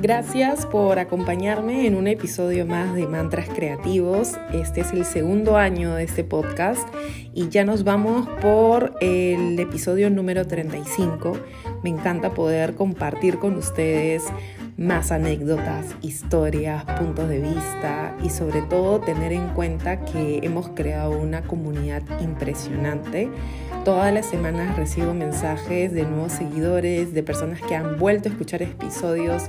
Gracias por acompañarme en un episodio más de Mantras Creativos. Este es el segundo año de este podcast y ya nos vamos por el episodio número 35. Me encanta poder compartir con ustedes más anécdotas, historias, puntos de vista y sobre todo tener en cuenta que hemos creado una comunidad impresionante. Todas las semanas recibo mensajes de nuevos seguidores, de personas que han vuelto a escuchar episodios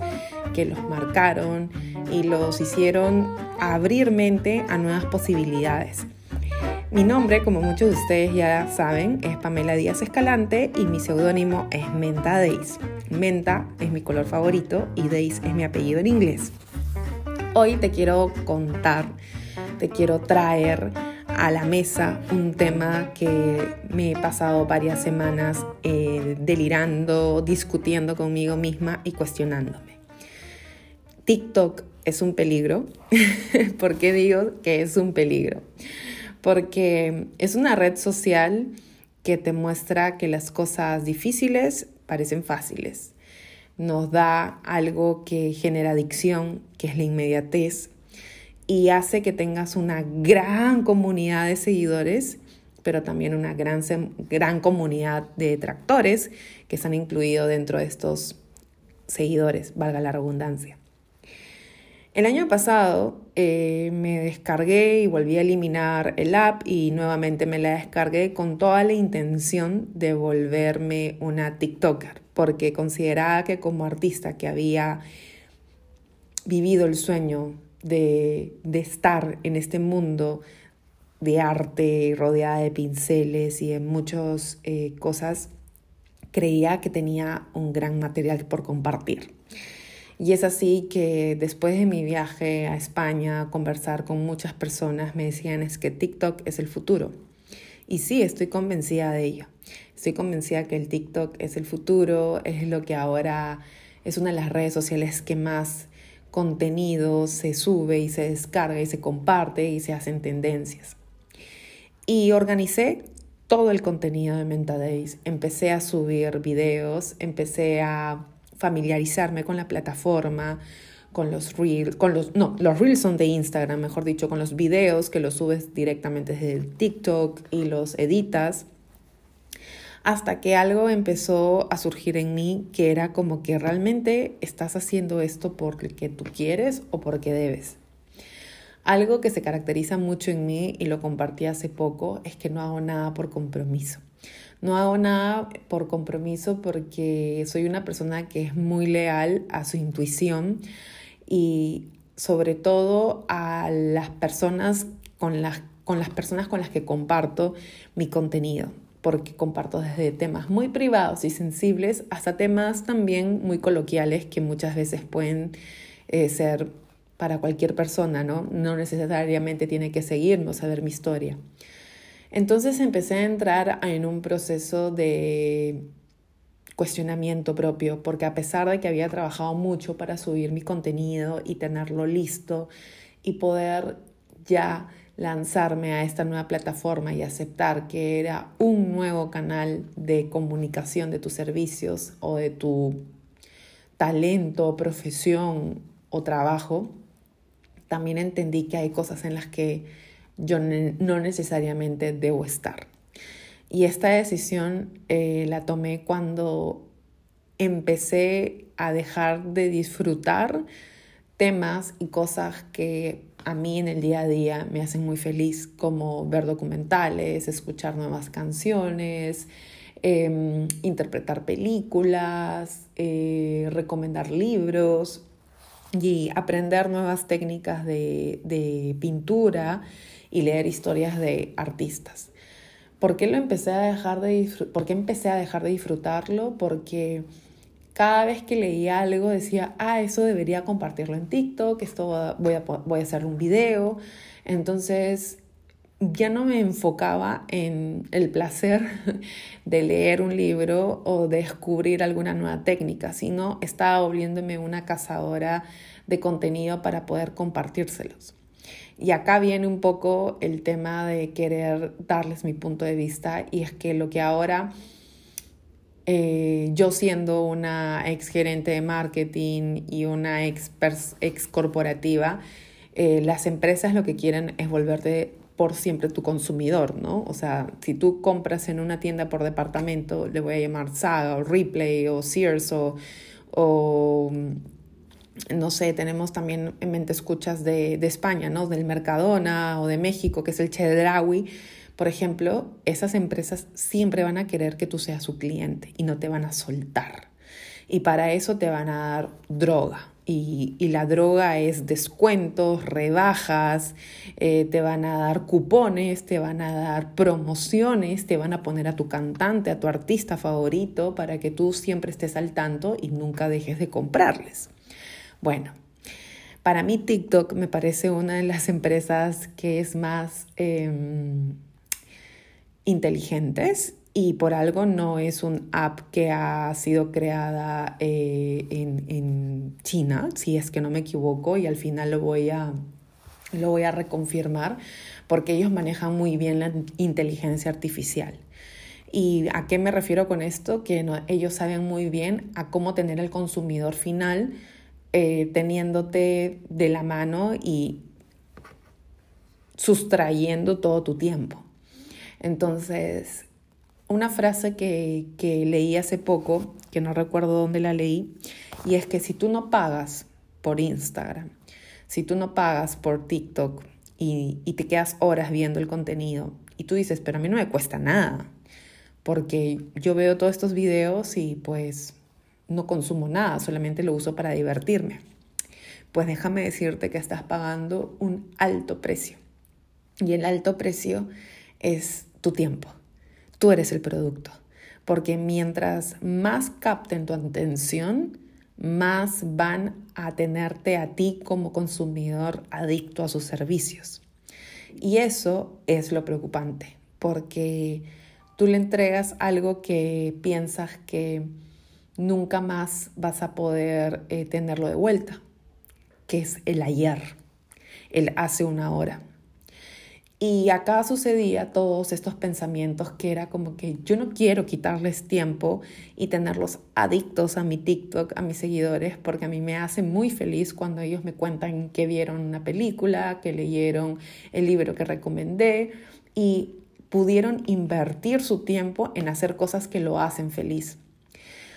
que los marcaron y los hicieron abrir mente a nuevas posibilidades. Mi nombre, como muchos de ustedes ya saben, es Pamela Díaz Escalante y mi seudónimo es Menta Days. Menta es mi color favorito y Days es mi apellido en inglés. Hoy te quiero contar, te quiero traer a la mesa un tema que me he pasado varias semanas eh, delirando, discutiendo conmigo misma y cuestionándome. TikTok es un peligro. ¿Por qué digo que es un peligro? Porque es una red social que te muestra que las cosas difíciles parecen fáciles. Nos da algo que genera adicción, que es la inmediatez, y hace que tengas una gran comunidad de seguidores, pero también una gran, gran comunidad de detractores que están incluidos dentro de estos seguidores, valga la redundancia. El año pasado eh, me descargué y volví a eliminar el app y nuevamente me la descargué con toda la intención de volverme una TikToker, porque consideraba que como artista que había vivido el sueño de, estar en este mundo de arte rodeada de pinceles y de muchas eh, cosas, creía que tenía un gran material por compartir. Y es así que después de mi viaje a España, conversar con muchas personas, me decían es que TikTok es el futuro. Y sí, estoy convencida de ello. Estoy convencida que el TikTok es el futuro, es lo que ahora es una de las redes sociales que más contenido se sube y se descarga y se comparte y se hacen tendencias. Y organicé todo el contenido de Menta Days. Empecé a subir videos, empecé a familiarizarme con la plataforma, con los reels, con los, no, los reels son de Instagram, mejor dicho, con los videos que los subes directamente desde el TikTok y los editas, hasta que algo empezó a surgir en mí que era como que realmente estás haciendo esto porque tú quieres o porque debes. Algo que se caracteriza mucho en mí y lo compartí hace poco es que no hago nada por compromiso. No hago nada por compromiso porque soy una persona que es muy leal a su intuición y sobre todo a las personas con las, con las personas con las que comparto mi contenido, porque comparto desde temas muy privados y sensibles hasta temas también muy coloquiales que muchas veces pueden eh, ser para cualquier persona, ¿no? No necesariamente tiene que seguirnos, saber mi historia. Entonces empecé a entrar en un proceso de cuestionamiento propio, porque a pesar de que había trabajado mucho para subir mi contenido y tenerlo listo y poder ya lanzarme a esta nueva plataforma y aceptar que era un nuevo canal de comunicación de tus servicios o de tu talento, profesión o trabajo, también entendí que hay cosas en las que yo no necesariamente debo estar. Y esta decisión eh, la tomé cuando empecé a dejar de disfrutar temas y cosas que a mí en el día a día me hacen muy feliz, como ver documentales, escuchar nuevas canciones, em, interpretar películas, eh, recomendar libros y aprender nuevas técnicas de, pintura y leer historias de artistas. ¿Por qué, lo empecé a dejar de ¿Por qué empecé a dejar de disfrutarlo? Porque cada vez que leía algo decía, ah, eso debería compartirlo en TikTok, esto voy a, voy a hacer un video. Entonces ya no me enfocaba en el placer de leer un libro o descubrir alguna nueva técnica, sino estaba volviéndome una cazadora de contenido para poder compartírselos. Y acá viene un poco el tema de querer darles mi punto de vista y es que lo que ahora eh, yo siendo una ex gerente de marketing y una ex, ex corporativa, eh, las empresas lo que quieren es volverte por siempre tu consumidor, ¿no? O sea, si tú compras en una tienda por departamento, le voy a llamar Saga o Replay o Sears o, o no sé, tenemos también en mente escuchas de, de, España, ¿no? Del Mercadona o de México, que es el Chedraui. Por ejemplo, esas empresas siempre van a querer que tú seas su cliente y no te van a soltar. Y para eso te van a dar droga. Y, y la droga es descuentos, rebajas, eh, te van a dar cupones, te van a dar promociones, te van a poner a tu cantante, a tu artista favorito para que tú siempre estés al tanto y nunca dejes de comprarles. Bueno, para mí TikTok me parece una de las empresas que es más... Eh, inteligentes y por algo no es un app que ha sido creada eh, en, en, China, si es que no me equivoco, y al final lo voy a, lo voy a reconfirmar, porque ellos manejan muy bien la inteligencia artificial. ¿Y a qué me refiero con esto? Que no, ellos saben muy bien a cómo tener el consumidor final eh, teniéndote de la mano y sustrayendo todo tu tiempo. Entonces, una frase que, leí hace poco, que no recuerdo dónde la leí, y es que si tú no pagas por Instagram, si tú no pagas por TikTok y, y te quedas horas viendo el contenido, y tú dices, pero a mí no me cuesta nada, porque yo veo todos estos videos y pues no consumo nada, solamente lo uso para divertirme. Pues déjame decirte que estás pagando un alto precio. Y el alto precio es tu tiempo. Tú eres el producto. Porque mientras más capten tu atención, más van a tenerte a ti como consumidor adicto a sus servicios. Y eso es lo preocupante, porque tú le entregas algo que piensas que nunca más vas a poder eh, tenerlo de vuelta, que es el ayer, el hace una hora. Y acá sucedía todos estos pensamientos que era como que yo no quiero quitarles tiempo y tenerlos adictos a mi TikTok, a mis seguidores, porque a mí me hace muy feliz cuando ellos me cuentan que vieron una película, que leyeron el libro que recomendé y pudieron invertir su tiempo en hacer cosas que lo hacen feliz.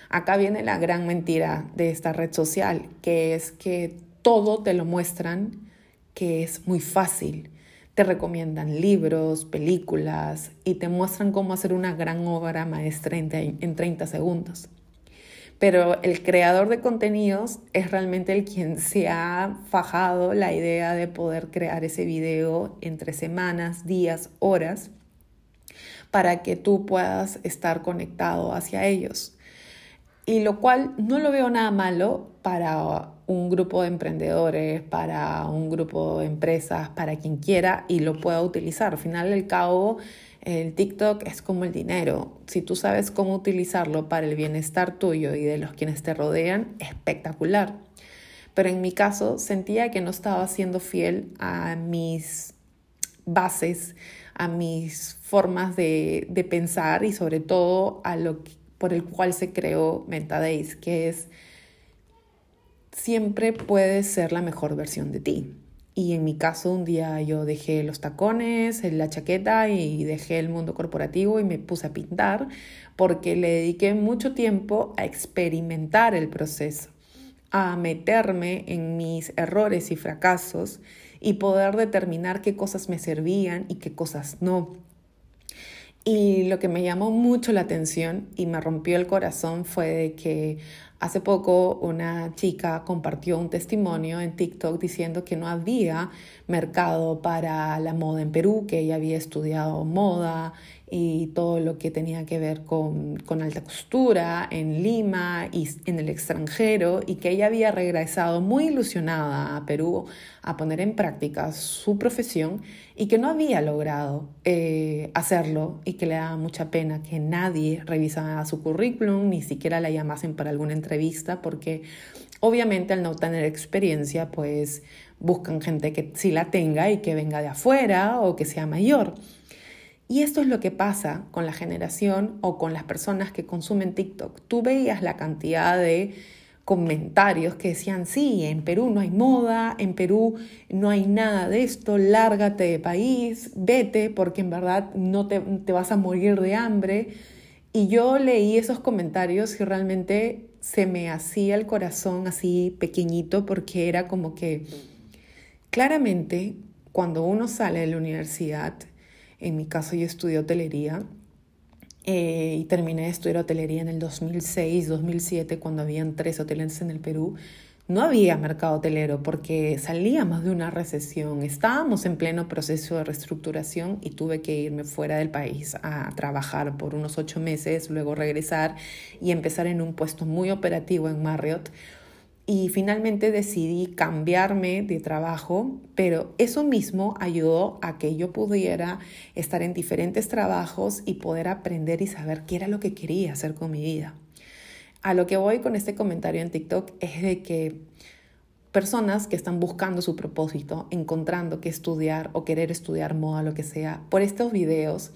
Acá viene la gran mentira de esta red social, que es que todo te lo muestran, que es muy fácil te recomiendan libros, películas y te muestran cómo hacer una gran obra maestra en 30 segundos. Pero el creador de contenidos es realmente el quien se ha fajado la idea de poder crear ese video entre semanas, días, horas, para que tú puedas estar conectado hacia ellos. Y lo cual no lo veo nada malo para un grupo de emprendedores, para un grupo de empresas, para quien quiera y lo pueda utilizar. Al final del cabo, el TikTok es como el dinero. Si tú sabes cómo utilizarlo para el bienestar tuyo y de los quienes te rodean, espectacular. Pero en mi caso sentía que no estaba siendo fiel a mis bases, a mis formas de, de pensar y sobre todo a lo por el cual se creó Days, que es siempre puedes ser la mejor versión de ti. Y en mi caso, un día yo dejé los tacones, la chaqueta y dejé el mundo corporativo y me puse a pintar porque le dediqué mucho tiempo a experimentar el proceso, a meterme en mis errores y fracasos y poder determinar qué cosas me servían y qué cosas no. Y lo que me llamó mucho la atención y me rompió el corazón fue de que Hace poco una chica compartió un testimonio en TikTok diciendo que no había mercado para la moda en Perú, que ella había estudiado moda y todo lo que tenía que ver con, alta costura en Lima y en el extranjero y que ella había regresado muy ilusionada a Perú a poner en práctica su profesión y que no había logrado eh, hacerlo y que le daba mucha pena que nadie revisara su currículum, ni siquiera la llamasen para alguna entrevista porque obviamente al no tener experiencia pues buscan gente que sí la tenga y que venga de afuera o que sea mayor. Y esto es lo que pasa con la generación o con las personas que consumen TikTok. Tú veías la cantidad de comentarios que decían, sí, en Perú no hay moda, en Perú no hay nada de esto, lárgate de país, vete porque en verdad no te, te vas a morir de hambre. Y yo leí esos comentarios y realmente se me hacía el corazón así pequeñito porque era como que claramente cuando uno sale de la universidad, en mi caso yo estudié hotelería eh, y terminé de estudiar hotelería en el 2006, 2007, cuando habían tres hoteles en el Perú. No había mercado hotelero porque salíamos de una recesión, estábamos en pleno proceso de reestructuración y tuve que irme fuera del país a trabajar por unos ocho meses, luego regresar y empezar en un puesto muy operativo en Marriott y finalmente decidí cambiarme de trabajo, pero eso mismo ayudó a que yo pudiera estar en diferentes trabajos y poder aprender y saber qué era lo que quería hacer con mi vida. A lo que voy con este comentario en TikTok es de que personas que están buscando su propósito, encontrando qué estudiar o querer estudiar moda, lo que sea, por estos videos,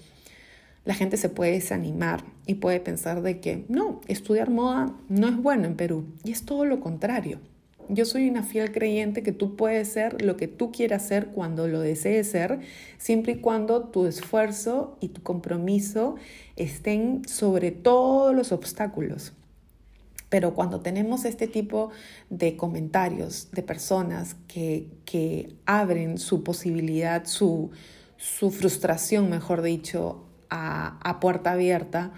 la gente se puede desanimar y puede pensar de que no, estudiar moda no es bueno en Perú. Y es todo lo contrario. Yo soy una fiel creyente que tú puedes ser lo que tú quieras ser cuando lo desees ser, siempre y cuando tu esfuerzo y tu compromiso estén sobre todos los obstáculos. Pero cuando tenemos este tipo de comentarios de personas que, que abren su posibilidad, su, su frustración, mejor dicho, a, puerta abierta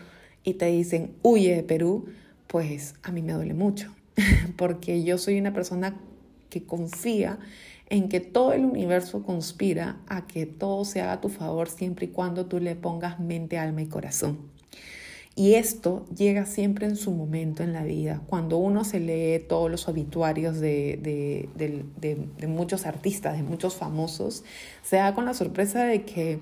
y te dicen, huye de Perú, pues a mí me duele mucho, porque yo soy una persona que confía en que todo el universo conspira a que todo se haga a tu favor siempre y cuando tú le pongas mente, alma y corazón. Y esto llega siempre en su momento en la vida. Cuando uno se lee todos los obituarios de, de muchos artistas, de muchos famosos, se da con la sorpresa de que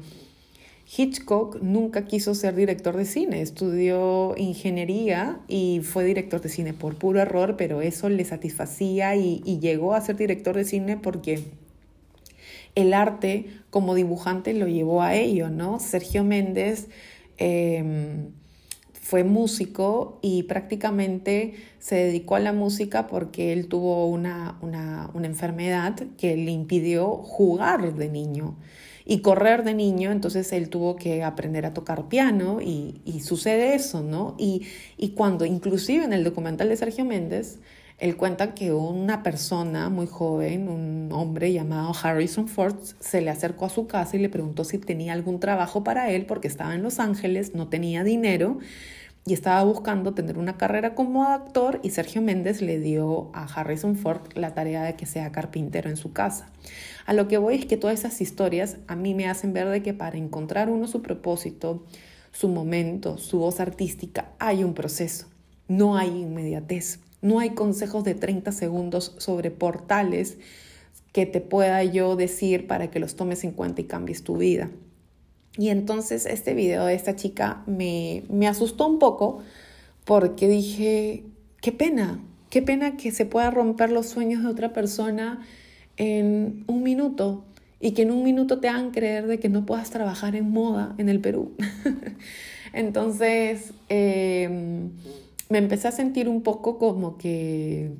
Hitchcock nunca quiso ser director de cine, estudió ingeniería y fue director de cine por puro error, pero eso le satisfacía y, llegó a ser director de cine porque el arte como dibujante lo llevó a ello, ¿no? Sergio Méndez em, fue músico y prácticamente se dedicó a la música porque él tuvo una, una, una enfermedad que le impidió jugar de niño y correr de niño, entonces él tuvo que aprender a tocar piano y, sucede eso, ¿no? Y, y cuando, inclusive en el documental de Sergio Méndez, él cuenta que una persona muy joven, un hombre llamado Harrison Ford, se le acercó a su casa y le preguntó si tenía algún trabajo para él porque estaba en Los Ángeles, no tenía dinero y estaba buscando tener una carrera como actor y Sergio Méndez le dio a Harrison Ford la tarea de que sea carpintero en su casa. A lo que voy es que todas esas historias a mí me hacen ver de que para encontrar uno su propósito, su momento, su voz artística, hay un proceso. No hay inmediatez. No hay consejos de 30 segundos sobre portales que te pueda yo decir para que los tomes en cuenta y cambies tu vida. Y entonces este video de esta chica me, me asustó un poco porque dije, qué pena, qué pena que se pueda romper los sueños de otra persona en un minuto y que en un minuto te hagan creer de que no puedas trabajar en moda en el Perú. Entonces em, me empecé a sentir un poco como que,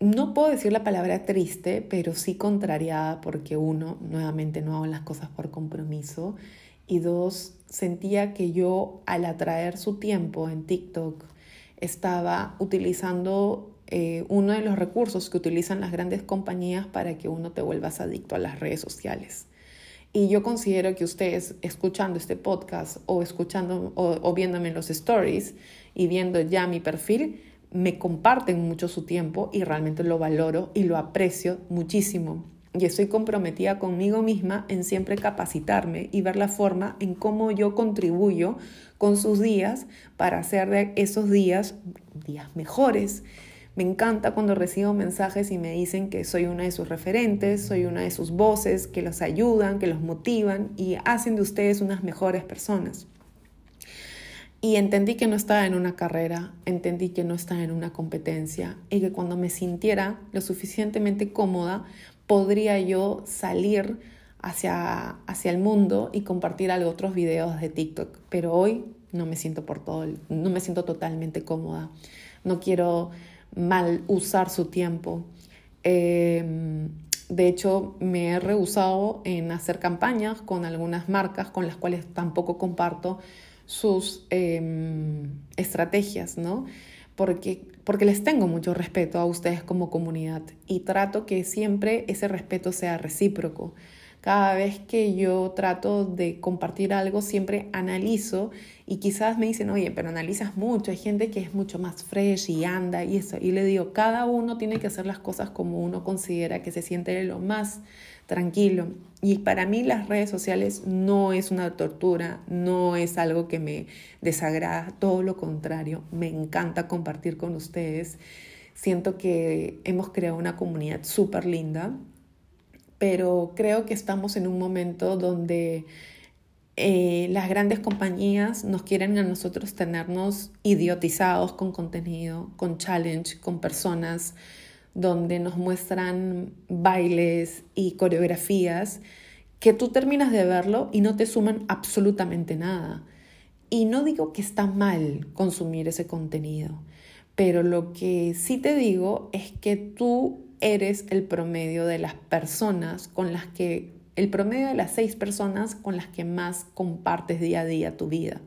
no puedo decir la palabra triste, pero sí contrariada porque uno, nuevamente no hago las cosas por compromiso y dos, sentía que yo al atraer su tiempo en TikTok estaba utilizando eh, uno de los recursos que utilizan las grandes compañías para que uno te vuelvas adicto a las redes sociales. Y yo considero que ustedes escuchando este podcast o escuchando o, viéndome en los stories y viendo ya mi perfil, me comparten mucho su tiempo y realmente lo valoro y lo aprecio muchísimo. Y estoy comprometida conmigo misma en siempre capacitarme y ver la forma en cómo yo contribuyo con sus días para hacer de esos días días mejores, me encanta cuando recibo mensajes y me dicen que soy una de sus referentes, soy una de sus voces, que los ayudan, que los motivan y hacen de ustedes unas mejores personas. Y entendí que no estaba en una carrera, entendí que no estaba en una competencia y que cuando me sintiera lo suficientemente cómoda, podría yo salir hacia, hacia el mundo y compartir algo, otros videos de TikTok. Pero hoy no me siento por todo, no me siento totalmente cómoda. No quiero mal usar su tiempo. Em, de hecho, me he rehusado en hacer campañas con algunas marcas con las cuales tampoco comparto sus em, estrategias, ¿no? Porque, porque les tengo mucho respeto a ustedes como comunidad y trato que siempre ese respeto sea recíproco. Cada vez que yo trato de compartir algo, siempre analizo y quizás me dicen, oye, pero analizas mucho, hay gente que es mucho más fresh y anda y eso. Y le digo, cada uno tiene que hacer las cosas como uno considera que se siente lo más tranquilo. Y para mí las redes sociales no es una tortura, no es algo que me desagrada, todo lo contrario, me encanta compartir con ustedes. Siento que hemos creado una comunidad súper linda pero creo que estamos en un momento donde eh, las grandes compañías nos quieren a nosotros tenernos idiotizados con contenido, con challenge, con personas donde nos muestran bailes y coreografías que tú terminas de verlo y no te suman absolutamente nada. Y no digo que está mal consumir ese contenido, pero lo que sí te digo es que tú eres el promedio de las personas con las que, el promedio de las seis personas con las que más compartes día a día tu vida.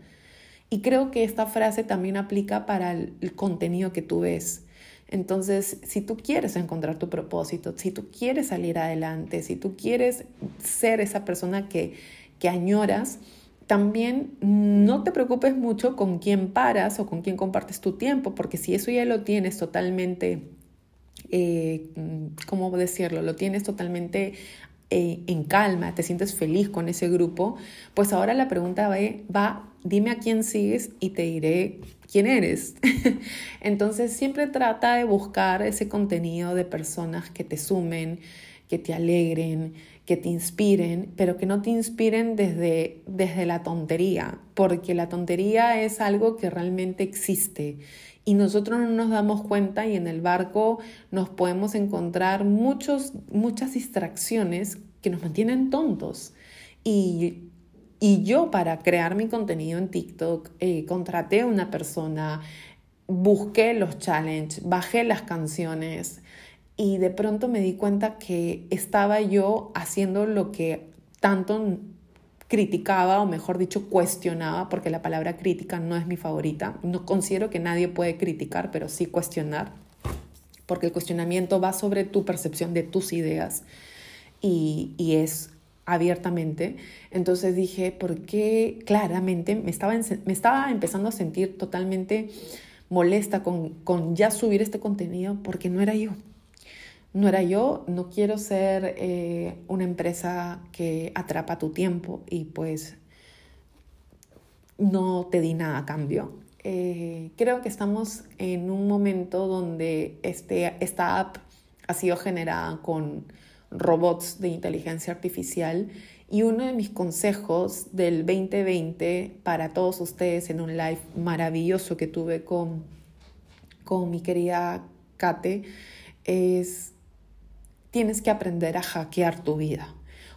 Y creo que esta frase también aplica para el, contenido que tú ves. Entonces, si tú quieres encontrar tu propósito, si tú quieres salir adelante, si tú quieres ser esa persona que, que añoras, también no te preocupes mucho con quién paras o con quién compartes tu tiempo, porque si eso ya lo tienes totalmente eh, ¿cómo decirlo? Lo tienes totalmente eh, en calma, te sientes feliz con ese grupo, pues ahora la pregunta va, va, dime a quién sigues y te diré quién eres. Entonces siempre trata de buscar ese contenido de personas que te sumen, que te alegren, que te inspiren, pero que no te inspiren desde, desde la tontería, porque la tontería es algo que realmente existe y nosotros no nos damos cuenta y en el barco nos podemos encontrar muchos, muchas distracciones que nos mantienen tontos. Y, yo para crear mi contenido en TikTok eh, contraté a una persona, busqué los challenges, bajé las canciones y de pronto me di cuenta que estaba yo haciendo lo que tanto criticaba o mejor dicho cuestionaba, porque la palabra crítica no es mi favorita. No considero que nadie puede criticar, pero sí cuestionar, porque el cuestionamiento va sobre tu percepción de tus ideas y, y es abiertamente. Entonces dije, ¿por qué claramente me estaba, me estaba empezando a sentir totalmente molesta con, con ya subir este contenido porque no era yo? no era yo, no quiero ser eh, una empresa que atrapa tu tiempo y pues no te di nada a cambio. Eh, creo que estamos en un momento donde este, esta app ha sido generada con robots de inteligencia artificial y uno de mis consejos del 2020 para todos ustedes en un live maravilloso que tuve con, con mi querida Kate es tienes que aprender a hackear tu vida.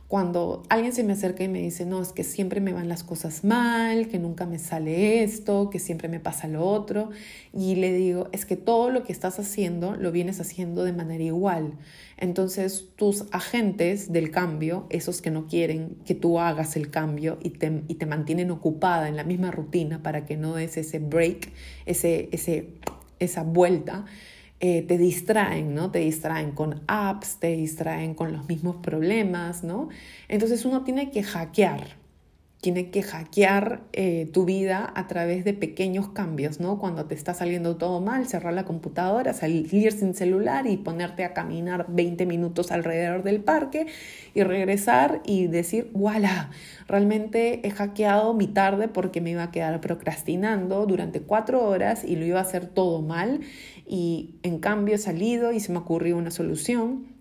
Cuando alguien se me acerca y me dice, no, es que siempre me van las cosas mal, que nunca me sale esto, que siempre me pasa lo otro, y le digo, es que todo lo que estás haciendo lo vienes haciendo de manera igual. Entonces tus agentes del cambio, esos que no quieren que tú hagas el cambio y te, y te mantienen ocupada en la misma rutina para que no des ese break, ese, ese, esa vuelta, eh, te distraen, ¿no? Te distraen con apps, te distraen con los mismos problemas, ¿no? Entonces uno tiene que hackear, tiene que hackear eh, tu vida a través de pequeños cambios, ¿no? Cuando te está saliendo todo mal, cerrar la computadora, salir sin celular y ponerte a caminar 20 minutos alrededor del parque y regresar y decir, voilà, realmente he hackeado mi tarde porque me iba a quedar procrastinando durante cuatro horas y lo iba a hacer todo mal y en cambio he salido y se me ocurrió una solución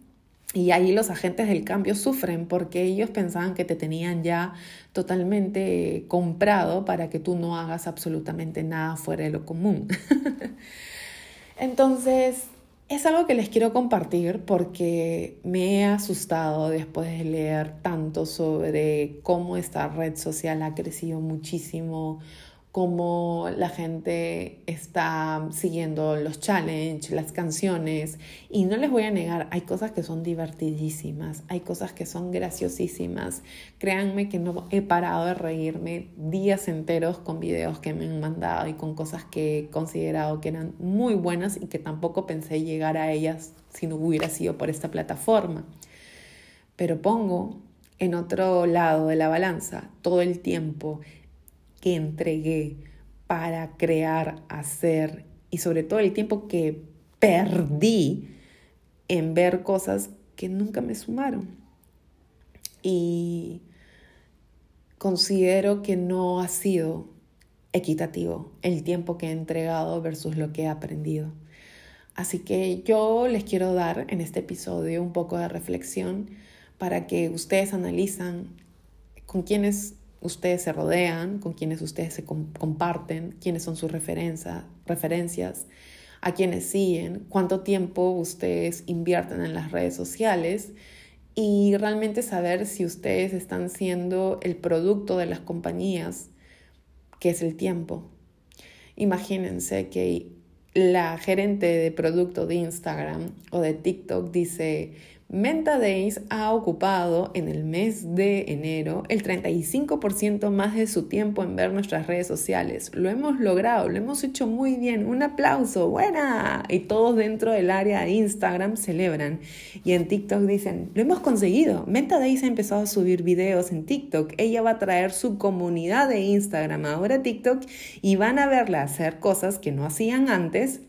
y ahí los agentes del cambio sufren porque ellos pensaban que te tenían ya totalmente comprado para que tú no hagas absolutamente nada fuera de lo común. Entonces, es algo que les quiero compartir porque me he asustado después de leer tanto sobre cómo esta red social ha crecido muchísimo, cómo la gente está siguiendo los challenges, las canciones. Y no les voy a negar, hay cosas que son divertidísimas, hay cosas que son graciosísimas. Créanme que no he parado de reírme días enteros con videos que me han mandado y con cosas que he considerado que eran muy buenas y que tampoco pensé llegar a ellas si no hubiera sido por esta plataforma. Pero pongo en otro lado de la balanza todo el tiempo entregué para crear, hacer y sobre todo el tiempo que perdí en ver cosas que nunca me sumaron. Y considero que no ha sido equitativo el tiempo que he entregado versus lo que he aprendido. Así que yo les quiero dar en este episodio un poco de reflexión para que ustedes analizan con quiénes ustedes se rodean, con quienes ustedes se comparten, quiénes son sus referencias, a quienes siguen, cuánto tiempo ustedes invierten en las redes sociales y realmente saber si ustedes están siendo el producto de las compañías, que es el tiempo. Imagínense que la gerente de producto de Instagram o de TikTok dice, Menta Days ha ocupado en el mes de enero el 35% más de su tiempo en ver nuestras redes sociales. Lo hemos logrado, lo hemos hecho muy bien. Un aplauso, buena. Y todos dentro del área de Instagram celebran. Y en TikTok dicen, lo hemos conseguido. Menta Days ha empezado a subir videos en TikTok. Ella va a traer su comunidad de Instagram ahora a TikTok y van a verla hacer cosas que no hacían antes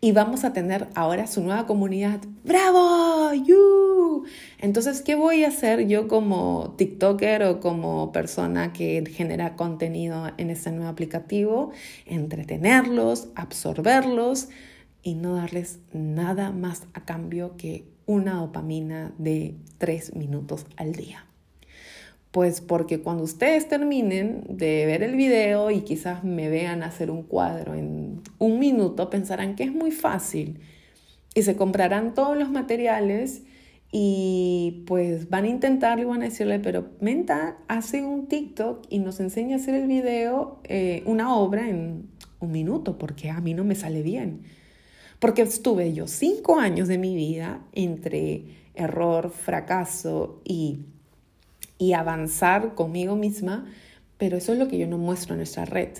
y vamos a tener ahora su nueva comunidad. ¡Bravo! ¡You! Entonces, ¿qué voy a hacer yo como TikToker o como persona que genera contenido en este nuevo aplicativo? Entretenerlos, absorberlos y no darles nada más a cambio que una dopamina de tres minutos al día. Pues porque cuando ustedes terminen de ver el video y quizás me vean hacer un cuadro en un minuto, pensarán que es muy fácil y se comprarán todos los materiales y pues van a intentarlo y van a decirle, pero Menta hace un TikTok y nos enseña a hacer el video, eh, una obra en un minuto, porque a mí no me sale bien. Porque estuve yo cinco años de mi vida entre error, fracaso y y avanzar conmigo misma, pero eso es lo que yo no muestro en nuestra red.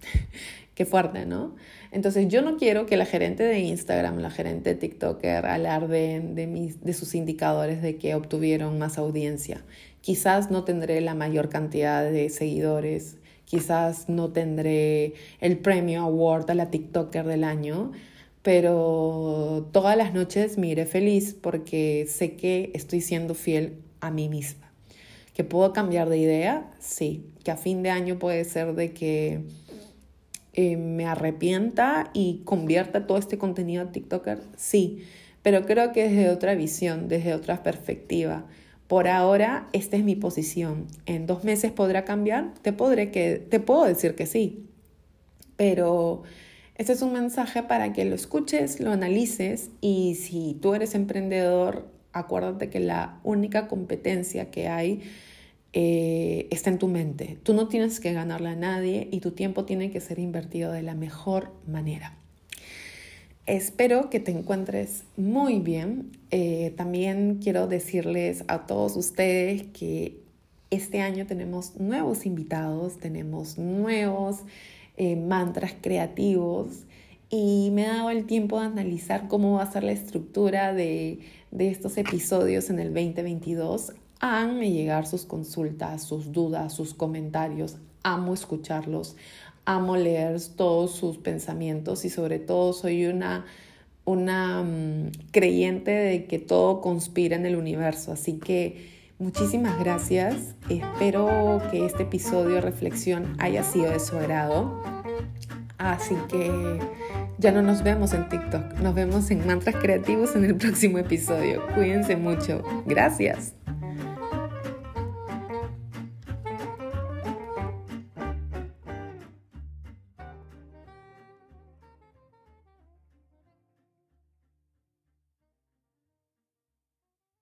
Qué fuerte, ¿no? Entonces yo no quiero que la gerente de Instagram, la gerente de TikToker alarden de, mis, de sus indicadores de que obtuvieron más audiencia. Quizás no tendré la mayor cantidad de seguidores, quizás no tendré el premio award a la TikToker del año, pero todas las noches me iré feliz porque sé que estoy siendo fiel a mí misma. ¿Que puedo cambiar de idea? Sí. ¿Que a fin de año puede ser de que eh, me arrepienta y convierta todo este contenido a TikToker? Sí. Pero creo que desde otra visión, desde otra perspectiva. Por ahora, esta es mi posición. ¿En dos meses podrá cambiar? Te, podré que, te puedo decir que sí. Pero este es un mensaje para que lo escuches, lo analices y si tú eres emprendedor, acuérdate que la única competencia que hay eh, está en tu mente. Tú no tienes que ganarle a nadie y tu tiempo tiene que ser invertido de la mejor manera. Espero que te encuentres muy bien. Eh, también quiero decirles a todos ustedes que este año tenemos nuevos invitados, tenemos nuevos eh, mantras creativos y me he dado el tiempo de analizar cómo va a ser la estructura de, estos episodios en el 2022. Háganme llegar sus consultas, sus dudas, sus comentarios. Amo escucharlos, amo leer todos sus pensamientos y sobre todo soy una, una mm, creyente de que todo conspira en el universo. Así que muchísimas gracias. Espero que este episodio de reflexión haya sido de su agrado. Así que ya no nos vemos en TikTok, nos vemos en Mantras Creativos en el próximo episodio. Cuídense mucho. Gracias.